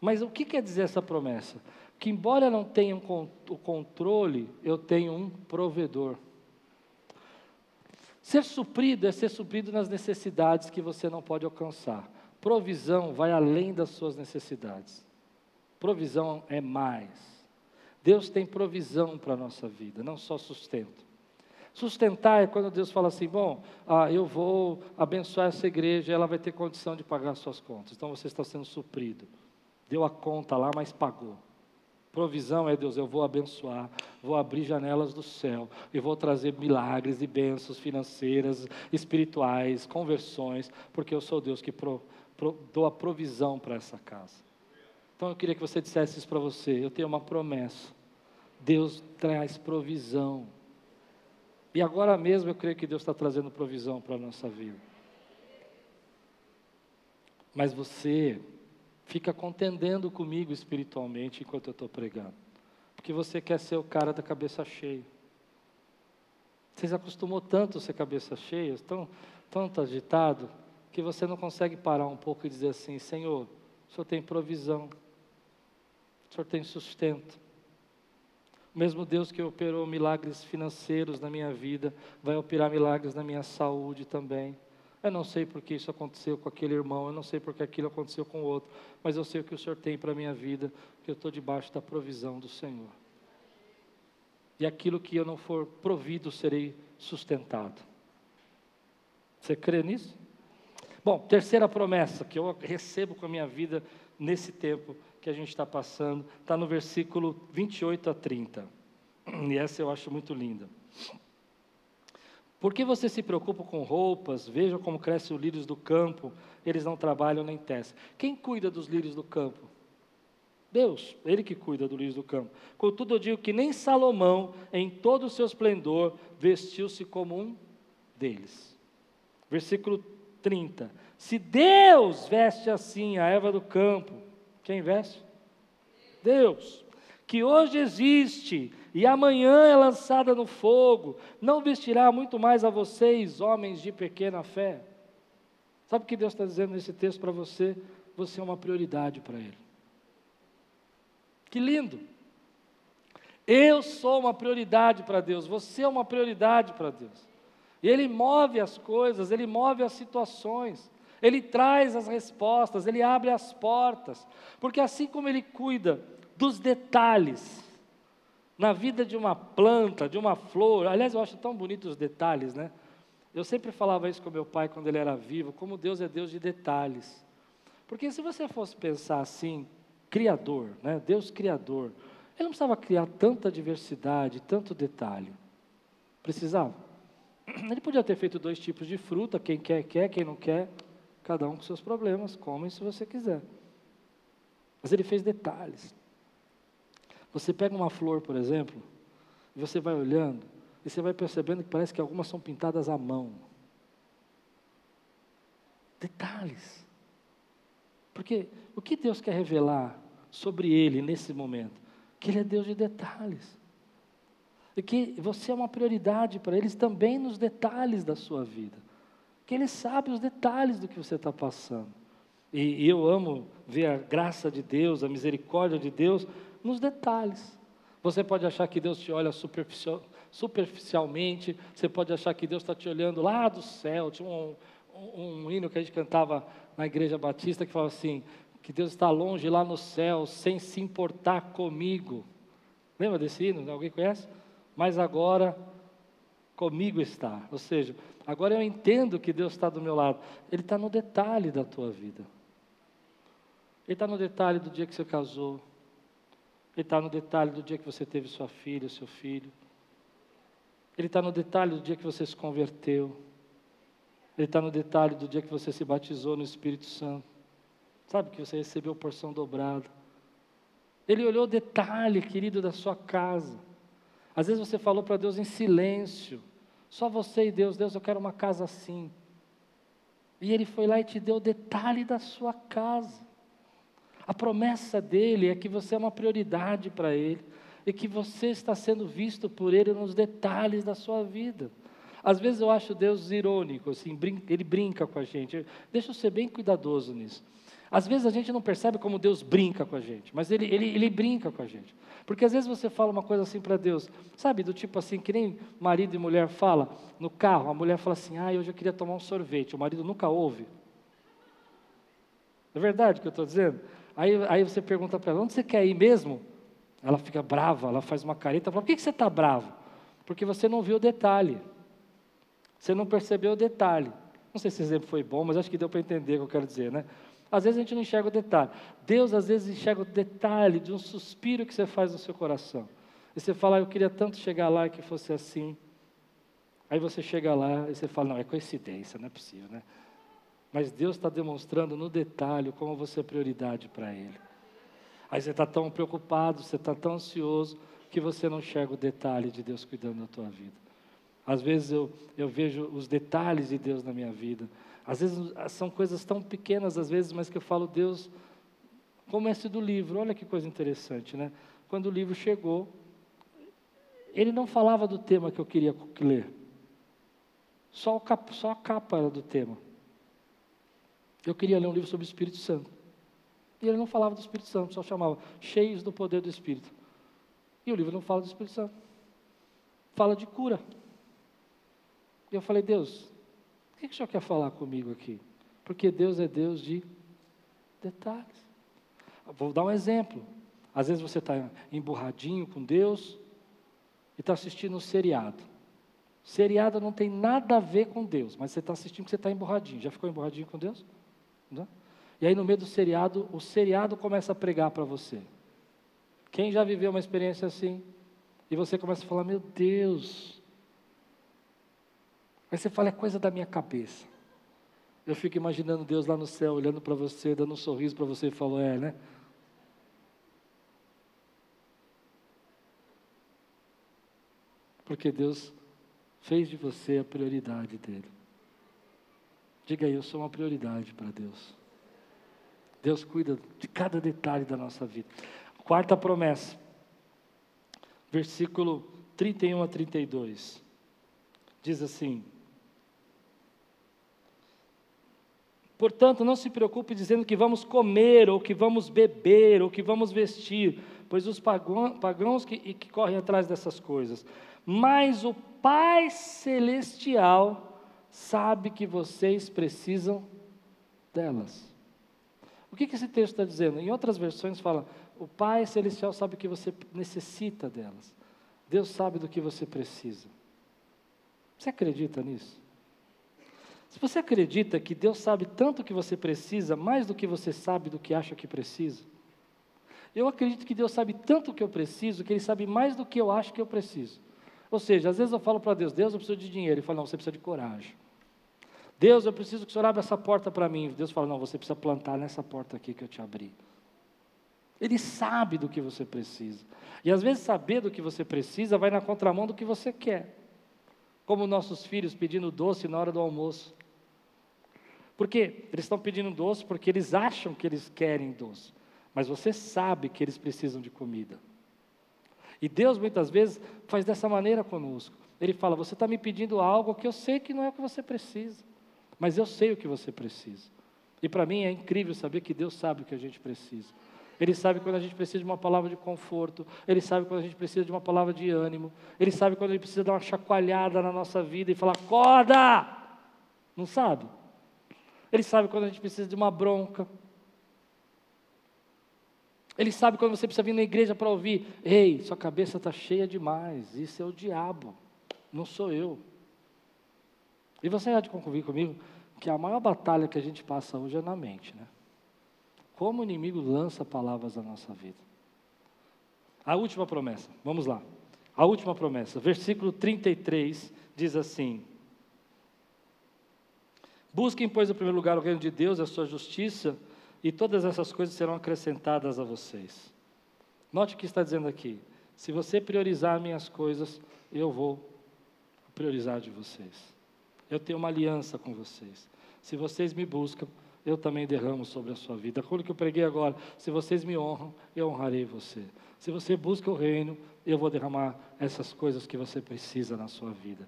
Mas o que quer dizer essa promessa? Que embora eu não tenha o controle, eu tenho um provedor. Ser suprido é ser suprido nas necessidades que você não pode alcançar. Provisão vai além das suas necessidades. Provisão é mais. Deus tem provisão para a nossa vida, não só sustento. Sustentar é quando Deus fala assim: bom, ah, eu vou abençoar essa igreja, ela vai ter condição de pagar suas contas. Então você está sendo suprido. Deu a conta lá, mas pagou. Provisão é Deus, eu vou abençoar, vou abrir janelas do céu e vou trazer milagres e bênçãos financeiras, espirituais, conversões, porque eu sou Deus que pro, pro, dou a provisão para essa casa. Então eu queria que você dissesse isso para você. Eu tenho uma promessa. Deus traz provisão. E agora mesmo eu creio que Deus está trazendo provisão para a nossa vida. Mas você fica contendendo comigo espiritualmente enquanto eu estou pregando. Porque você quer ser o cara da cabeça cheia. Você se acostumou tanto a ser cabeça cheia, tão, tanto agitado, que você não consegue parar um pouco e dizer assim: Senhor, o Senhor tem provisão, o Senhor tem sustento. O mesmo Deus que operou milagres financeiros na minha vida, vai operar milagres na minha saúde também. Eu não sei porque isso aconteceu com aquele irmão, eu não sei porque aquilo aconteceu com o outro, mas eu sei o que o Senhor tem para a minha vida, que eu estou debaixo da provisão do Senhor. E aquilo que eu não for provido, serei sustentado. Você crê nisso? Bom, terceira promessa que eu recebo com a minha vida nesse tempo que a gente está passando, está no versículo 28 a 30. E essa eu acho muito linda. Por que você se preocupa com roupas? Veja como crescem os lírios do campo, eles não trabalham nem tecem. Quem cuida dos lírios do campo? Deus, Ele que cuida dos lírios do campo. Contudo, eu digo que nem Salomão, em todo o seu esplendor, vestiu-se como um deles. Versículo 30. Se Deus veste assim a erva do campo, Quem investe? Deus. Que hoje existe e amanhã é lançada no fogo, não vestirá muito mais a vocês, homens de pequena fé. Sabe o que Deus está dizendo nesse texto para você? Você é uma prioridade para Ele. Que lindo! Eu sou uma prioridade para Deus, você é uma prioridade para Deus. E Ele move as coisas, Ele move as situações, Ele traz as respostas, Ele abre as portas, porque assim como Ele cuida dos detalhes, na vida de uma planta, de uma flor, aliás, eu acho tão bonito os detalhes, né? Eu sempre falava isso com meu pai quando ele era vivo, como Deus é Deus de detalhes. Porque se você fosse pensar assim, criador, né? Deus criador, ele não precisava criar tanta diversidade, tanto detalhe. Precisava? Ele podia ter feito dois tipos de fruta, quem quer, quer, quem não quer, cada um com seus problemas, come se você quiser. Mas ele fez detalhes. Você pega uma flor, por exemplo, e você vai olhando, e você vai percebendo que parece que algumas são pintadas à mão. Detalhes. Porque o que Deus quer revelar sobre ele nesse momento? Que ele é Deus de detalhes. E que você é uma prioridade para eles também nos detalhes da sua vida. Que ele sabe os detalhes do que você está passando. E, e eu amo ver a graça de Deus, a misericórdia de Deus nos detalhes. Você pode achar que Deus te olha superficial, superficialmente, você pode achar que Deus está te olhando lá do céu. Tinha um, um, um, hino que a gente cantava na igreja batista que falava assim: que Deus está longe lá no céu, sem se importar comigo. Lembra desse hino? Alguém conhece? Mas agora comigo está. Ou seja, agora eu entendo que Deus está do meu lado. Ele está no detalhe da tua vida. Ele está no detalhe do dia que você casou. Ele está no detalhe do dia que você teve sua filha, seu filho. Ele está no detalhe do dia que você se converteu. Ele está no detalhe do dia que você se batizou no Espírito Santo. Sabe que você recebeu porção dobrada. Ele olhou o detalhe, querido, da sua casa. Às vezes você falou para Deus em silêncio. Só você e Deus, Deus, eu quero uma casa assim. E Ele foi lá e te deu o detalhe da sua casa. A promessa dele é que você é uma prioridade para ele e que você está sendo visto por ele nos detalhes da sua vida. Às vezes eu acho Deus irônico, assim, ele brinca com a gente. Deixa eu ser bem cuidadoso nisso. Às vezes a gente não percebe como Deus brinca com a gente, mas ele, ele, ele brinca com a gente. Porque às vezes você fala uma coisa assim para Deus, sabe, do tipo assim, que nem marido e mulher fala no carro, a mulher fala assim, ah, hoje eu queria tomar um sorvete, o marido nunca ouve. É verdade o que eu estou dizendo? Aí, aí você pergunta para ela, onde você quer ir mesmo? Ela fica brava, ela faz uma careta, fala, por que, você está bravo? Porque você não viu o detalhe. Você não percebeu o detalhe. Não sei se esse exemplo foi bom, mas acho que deu para entender o que eu quero dizer, né? Às vezes a gente não enxerga o detalhe. Deus às vezes enxerga o detalhe de um suspiro que você faz no seu coração. E você fala, eu queria tanto chegar lá que fosse assim. Aí você chega lá e você fala, não, é coincidência, não é possível, né? Mas Deus está demonstrando no detalhe como você é prioridade para Ele. Aí você está tão preocupado, você está tão ansioso, que você não enxerga o detalhe de Deus cuidando da tua vida. Às vezes eu, eu vejo os detalhes de Deus na minha vida. Às vezes são coisas tão pequenas, às vezes, mas que eu falo, Deus, como do livro, olha que coisa interessante, né? Quando o livro chegou, ele não falava do tema que eu queria ler. Só, cap, só a capa era do tema. Eu queria ler um livro sobre o Espírito Santo. E ele não falava do Espírito Santo, só chamava Cheios do Poder do Espírito. E o livro não fala do Espírito Santo. Fala de cura. E eu falei, Deus, o que, que o Senhor quer falar comigo aqui? Porque Deus é Deus de detalhes. Vou dar um exemplo. Às vezes você está emburradinho com Deus e está assistindo um seriado. Seriado não tem nada a ver com Deus, mas você está assistindo porque você está emburradinho. Já ficou emburradinho com Deus? Né? E aí, no meio do seriado, o seriado começa a pregar para você. Quem já viveu uma experiência assim? E você começa a falar: Meu Deus. Aí você fala: É coisa da minha cabeça. Eu fico imaginando Deus lá no céu, olhando para você, dando um sorriso para você e falou: É, né? Porque Deus fez de você a prioridade dele. Diga aí, eu sou uma prioridade para Deus. Deus cuida de cada detalhe da nossa vida. Quarta promessa, versículo 31 a 32. Diz assim: Portanto, não se preocupe dizendo que vamos comer, ou que vamos beber, ou que vamos vestir, pois os pagãos que, que correm atrás dessas coisas. Mas o Pai Celestial sabe que vocês precisam delas. O que, que esse texto está dizendo? Em outras versões fala: o Pai Celestial sabe que você necessita delas. Deus sabe do que você precisa. Você acredita nisso? Se você acredita que Deus sabe tanto o que você precisa, mais do que você sabe do que acha que precisa, eu acredito que Deus sabe tanto o que eu preciso, que Ele sabe mais do que eu acho que eu preciso. Ou seja, às vezes eu falo para Deus, Deus, eu preciso de dinheiro. Ele fala, não, você precisa de coragem. Deus, eu preciso que o Senhor abra essa porta para mim. Deus fala, não, você precisa plantar nessa porta aqui que eu te abri. Ele sabe do que você precisa. E às vezes saber do que você precisa vai na contramão do que você quer. Como nossos filhos pedindo doce na hora do almoço. Por quê? Eles estão pedindo doce porque eles acham que eles querem doce, mas você sabe que eles precisam de comida. E Deus muitas vezes faz dessa maneira conosco. Ele fala: Você está me pedindo algo que eu sei que não é o que você precisa, mas eu sei o que você precisa. E para mim é incrível saber que Deus sabe o que a gente precisa. Ele sabe quando a gente precisa de uma palavra de conforto, Ele sabe quando a gente precisa de uma palavra de ânimo, Ele sabe quando a gente precisa dar uma chacoalhada na nossa vida e falar: acorda! Não sabe? Ele sabe quando a gente precisa de uma bronca. Ele sabe quando você precisa vir na igreja para ouvir: Ei, sua cabeça está cheia demais, isso é o diabo, não sou eu. E você há de concluir comigo que a maior batalha que a gente passa hoje é na mente, né? Como o inimigo lança palavras na nossa vida. A última promessa, vamos lá. A última promessa, versículo 33 diz assim: Busquem, pois, em primeiro lugar o reino de Deus e a sua justiça, e todas essas coisas serão acrescentadas a vocês. Note o que está dizendo aqui. Se você priorizar minhas coisas, eu vou priorizar de vocês. Eu tenho uma aliança com vocês. Se vocês me buscam, eu também derramo sobre a sua vida. Aquilo que eu preguei agora, se vocês me honram, eu honrarei você. Se você busca o reino, eu vou derramar essas coisas que você precisa na sua vida.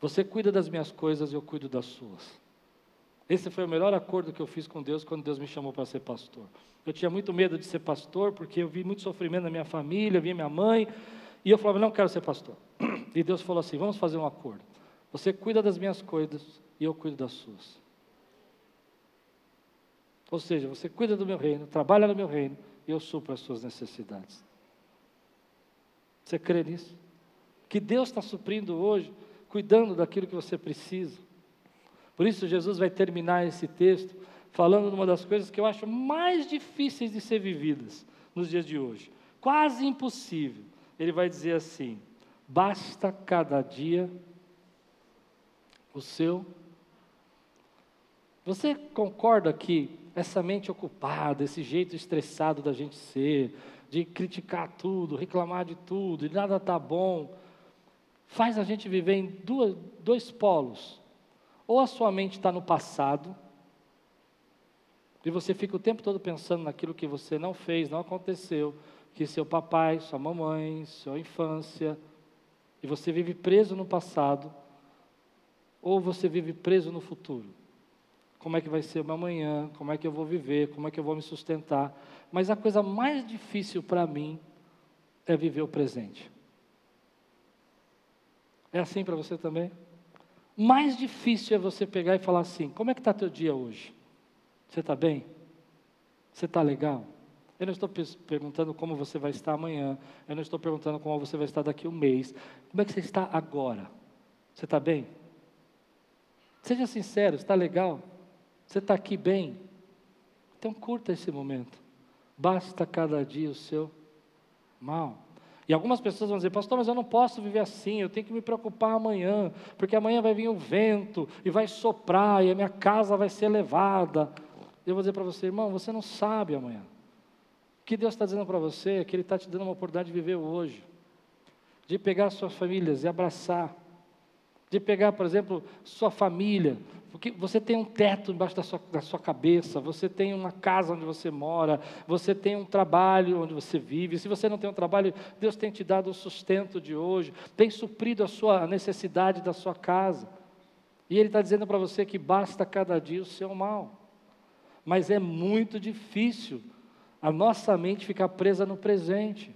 Você cuida das minhas coisas, eu cuido das suas. Esse foi o melhor acordo que eu fiz com Deus quando Deus me chamou para ser pastor. Eu tinha muito medo de ser pastor, porque eu vi muito sofrimento na minha família, vi minha mãe, e eu falava, não quero ser pastor. E Deus falou assim: vamos fazer um acordo. Você cuida das minhas coisas e eu cuido das suas. Ou seja, você cuida do meu reino, trabalha no meu reino e eu supro as suas necessidades. Você crê nisso? Que Deus está suprindo hoje, cuidando daquilo que você precisa. Por isso, Jesus vai terminar esse texto falando de uma das coisas que eu acho mais difíceis de ser vividas nos dias de hoje, quase impossível. Ele vai dizer assim: basta cada dia o seu. Você concorda que essa mente ocupada, esse jeito estressado da gente ser, de criticar tudo, reclamar de tudo, e nada está bom, faz a gente viver em duas, dois polos ou a sua mente está no passado, e você fica o tempo todo pensando naquilo que você não fez, não aconteceu, que seu papai, sua mamãe, sua infância, e você vive preso no passado, ou você vive preso no futuro. Como é que vai ser o meu amanhã? Como é que eu vou viver? Como é que eu vou me sustentar? Mas a coisa mais difícil para mim é viver o presente. É assim para você também? Mais difícil é você pegar e falar assim: como é que está teu dia hoje? Você está bem? Você está legal? Eu não estou perguntando como você vai estar amanhã. Eu não estou perguntando como você vai estar daqui a um mês. Como é que você está agora? Você está bem? Seja sincero, está legal? Você está aqui bem? Então curta esse momento. Basta cada dia o seu mal. E algumas pessoas vão dizer, pastor, mas eu não posso viver assim, eu tenho que me preocupar amanhã, porque amanhã vai vir o vento e vai soprar e a minha casa vai ser levada. Eu vou dizer para você, irmão, você não sabe amanhã. O que Deus está dizendo para você é que Ele está te dando uma oportunidade de viver hoje, de pegar suas famílias e abraçar, de pegar, por exemplo, sua família, Porque você tem um teto embaixo da sua, da sua cabeça, você tem uma casa onde você mora, você tem um trabalho onde você vive. Se você não tem um trabalho, Deus tem te dado o sustento de hoje, tem suprido a sua necessidade da sua casa. E Ele está dizendo para você que basta cada dia o seu mal. Mas é muito difícil a nossa mente ficar presa no presente.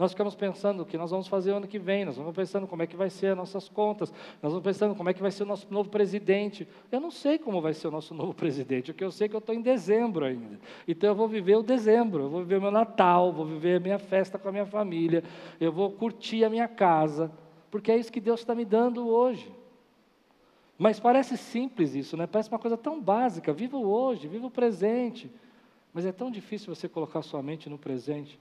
Nós ficamos pensando o que nós vamos fazer ano que vem, nós vamos pensando como é que vai ser as nossas contas, nós vamos pensando como é que vai ser o nosso novo presidente. Eu não sei como vai ser o nosso novo presidente, o que eu sei é que eu estou em dezembro ainda. Então eu vou viver o dezembro, eu vou viver o meu Natal, vou viver a minha festa com a minha família, eu vou curtir a minha casa, porque é isso que Deus está me dando hoje. Mas parece simples isso, né? Parece uma coisa tão básica. Viva o hoje, viva o presente. Mas é tão difícil você colocar sua mente no presente.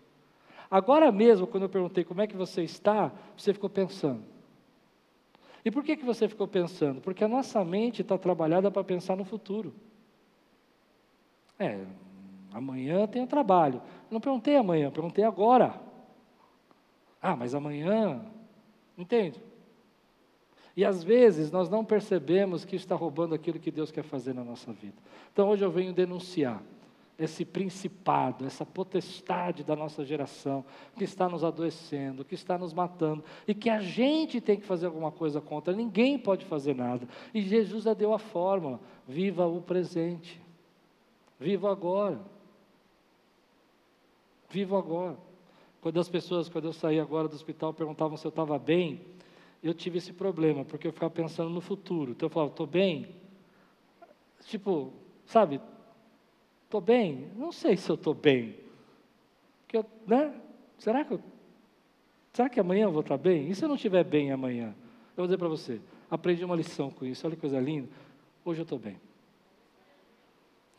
Agora mesmo, quando eu perguntei como é que você está, você ficou pensando. E por que, que você ficou pensando? Porque a nossa mente está trabalhada para pensar no futuro. É, amanhã tem trabalho. Não perguntei amanhã, perguntei agora. Ah, mas amanhã. Entende? E às vezes nós não percebemos que está roubando aquilo que Deus quer fazer na nossa vida. Então hoje eu venho denunciar esse principado, essa potestade da nossa geração, que está nos adoecendo, que está nos matando, e que a gente tem que fazer alguma coisa contra, ninguém pode fazer nada. E Jesus já deu a fórmula: viva o presente, viva agora. Viva agora. Quando as pessoas, quando eu saí agora do hospital, perguntavam se eu estava bem, eu tive esse problema, porque eu ficava pensando no futuro. Então eu falava, estou bem? Tipo, sabe, Estou bem? Não sei se eu estou bem. Eu, né? Será que eu, será que amanhã eu vou estar bem? E se eu não estiver bem amanhã? Eu vou dizer para você, aprendi uma lição com isso. Olha que coisa linda. Hoje eu estou bem.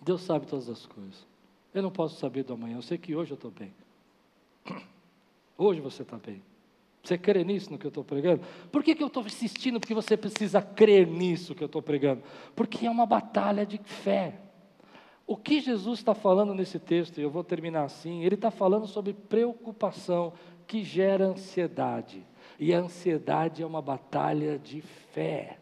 Deus sabe todas as coisas. Eu não posso saber do amanhã. Eu sei que hoje eu estou bem. Hoje você está bem. Você crê nisso no que eu estou pregando? Por que, que eu estou insistindo? Porque você precisa crer nisso que eu estou pregando. Porque é uma batalha de fé. O que Jesus está falando nesse texto, e eu vou terminar assim, ele está falando sobre preocupação que gera ansiedade. E a ansiedade é uma batalha de fé.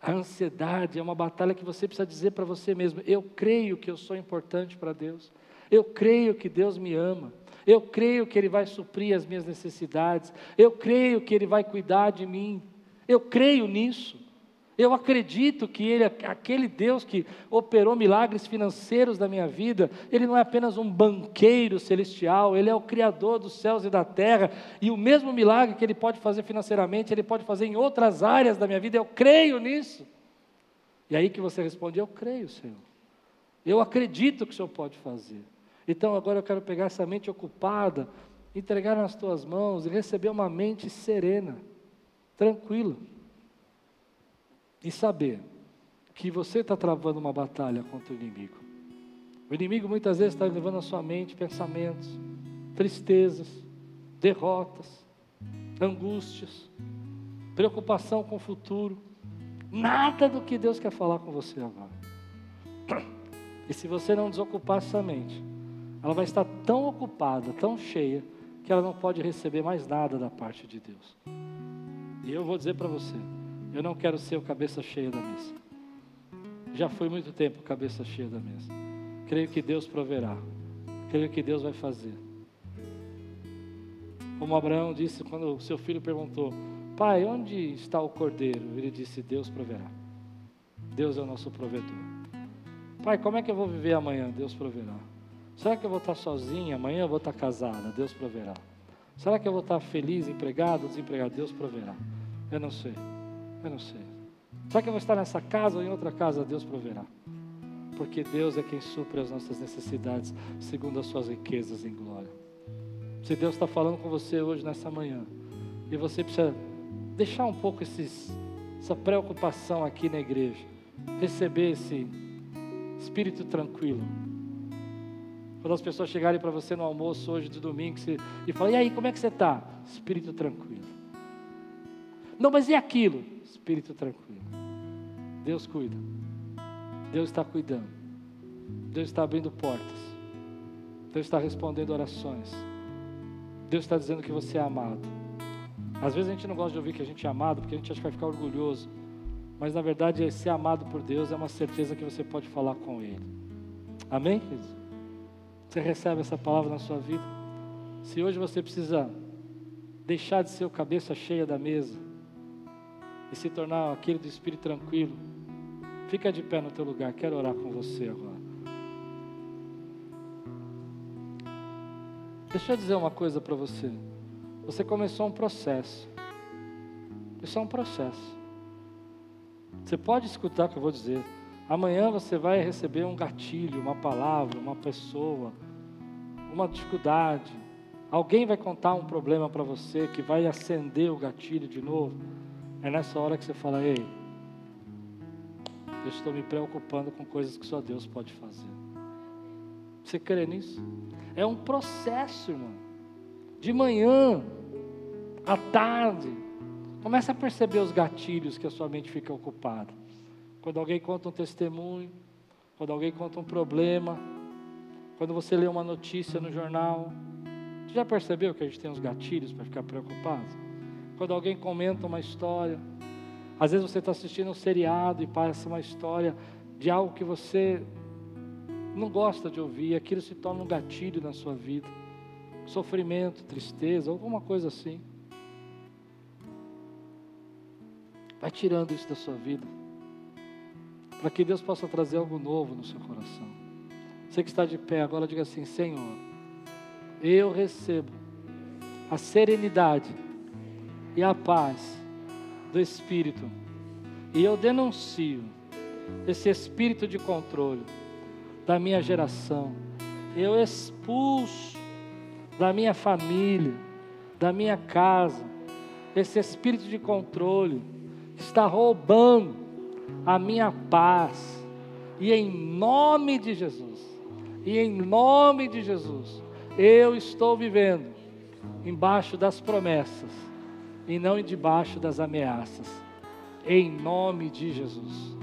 A ansiedade é uma batalha que você precisa dizer para você mesmo: eu creio que eu sou importante para Deus, eu creio que Deus me ama, eu creio que Ele vai suprir as minhas necessidades, eu creio que Ele vai cuidar de mim, eu creio nisso. Eu acredito que Ele, aquele Deus que operou milagres financeiros na minha vida, Ele não é apenas um banqueiro celestial, Ele é o Criador dos céus e da terra, e o mesmo milagre que Ele pode fazer financeiramente, Ele pode fazer em outras áreas da minha vida, eu creio nisso. E aí que você responde: Eu creio, Senhor. Eu acredito que o Senhor pode fazer. Então agora eu quero pegar essa mente ocupada, entregar nas tuas mãos e receber uma mente serena, tranquila e saber que você está travando uma batalha contra o inimigo. O inimigo muitas vezes está levando a sua mente pensamentos, tristezas, derrotas, angústias, preocupação com o futuro. Nada do que Deus quer falar com você agora. E se você não desocupar essa mente, ela vai estar tão ocupada, tão cheia, que ela não pode receber mais nada da parte de Deus. E eu vou dizer para você, eu não quero ser o cabeça cheia da mesa. Já fui muito tempo cabeça cheia da mesa. Creio que Deus proverá. Creio que Deus vai fazer. Como Abraão disse quando seu filho perguntou: Pai, onde está o cordeiro? Ele disse: Deus proverá. Deus é o nosso provedor. Pai, como é que eu vou viver amanhã? Deus proverá. Será que eu vou estar sozinha? Amanhã eu vou estar casada? Deus proverá. Será que eu vou estar feliz, empregado, desempregado? Deus proverá. Eu não sei. Eu não sei. Será que eu vou estar nessa casa ou em outra casa? Deus proverá. Porque Deus é quem supre as nossas necessidades segundo as suas riquezas em glória. Se Deus está falando com você hoje, nessa manhã, e você precisa deixar um pouco esses, essa preocupação aqui na igreja, receber esse espírito tranquilo. Quando as pessoas chegarem para você no almoço hoje de domingo e falarem, e aí, como é que você está? Espírito tranquilo. Não, mas e aquilo? Espírito tranquilo. Deus cuida. Deus está cuidando. Deus está abrindo portas. Deus está respondendo orações. Deus está dizendo que você é amado. Às vezes a gente não gosta de ouvir que a gente é amado, porque a gente acha que vai ficar orgulhoso. Mas na verdade, ser amado por Deus é uma certeza que você pode falar com Ele. Amém, queridos? Você recebe essa palavra na sua vida? Se hoje você precisa deixar de ser o cabeça cheia da mesa e se tornar aquele do espírito tranquilo, fica de pé no teu lugar. Quero orar com você agora. Deixa eu dizer uma coisa para você. Você começou um processo. Isso é um processo. Você pode escutar o que eu vou dizer. Amanhã você vai receber um gatilho, uma palavra, uma pessoa, uma dificuldade. Alguém vai contar um problema para você que vai acender o gatilho de novo. É nessa hora que você fala: Ei, eu estou me preocupando com coisas que só Deus pode fazer. Você crê nisso? É um processo, irmão. De manhã, à tarde, Começa a perceber os gatilhos que a sua mente fica ocupada. Quando alguém conta um testemunho, quando alguém conta um problema, quando você lê uma notícia no jornal. Você já percebeu que a gente tem uns gatilhos para ficar preocupado? Quando alguém comenta uma história, às vezes você está assistindo um seriado e passa uma história de algo que você não gosta de ouvir, aquilo se torna um gatilho na sua vida. Sofrimento, tristeza, alguma coisa assim. Vai tirando isso da sua vida. Para que Deus possa trazer algo novo no seu coração. Você que está de pé agora, diga assim: Senhor, eu recebo a serenidade e a paz do Espírito. E eu denuncio esse espírito de controle da minha geração. Eu expulso da minha família, da minha casa, esse espírito de controle está roubando a minha paz. E em nome de Jesus, e em nome de Jesus, eu estou vivendo embaixo das promessas e não debaixo das ameaças. Em nome de Jesus.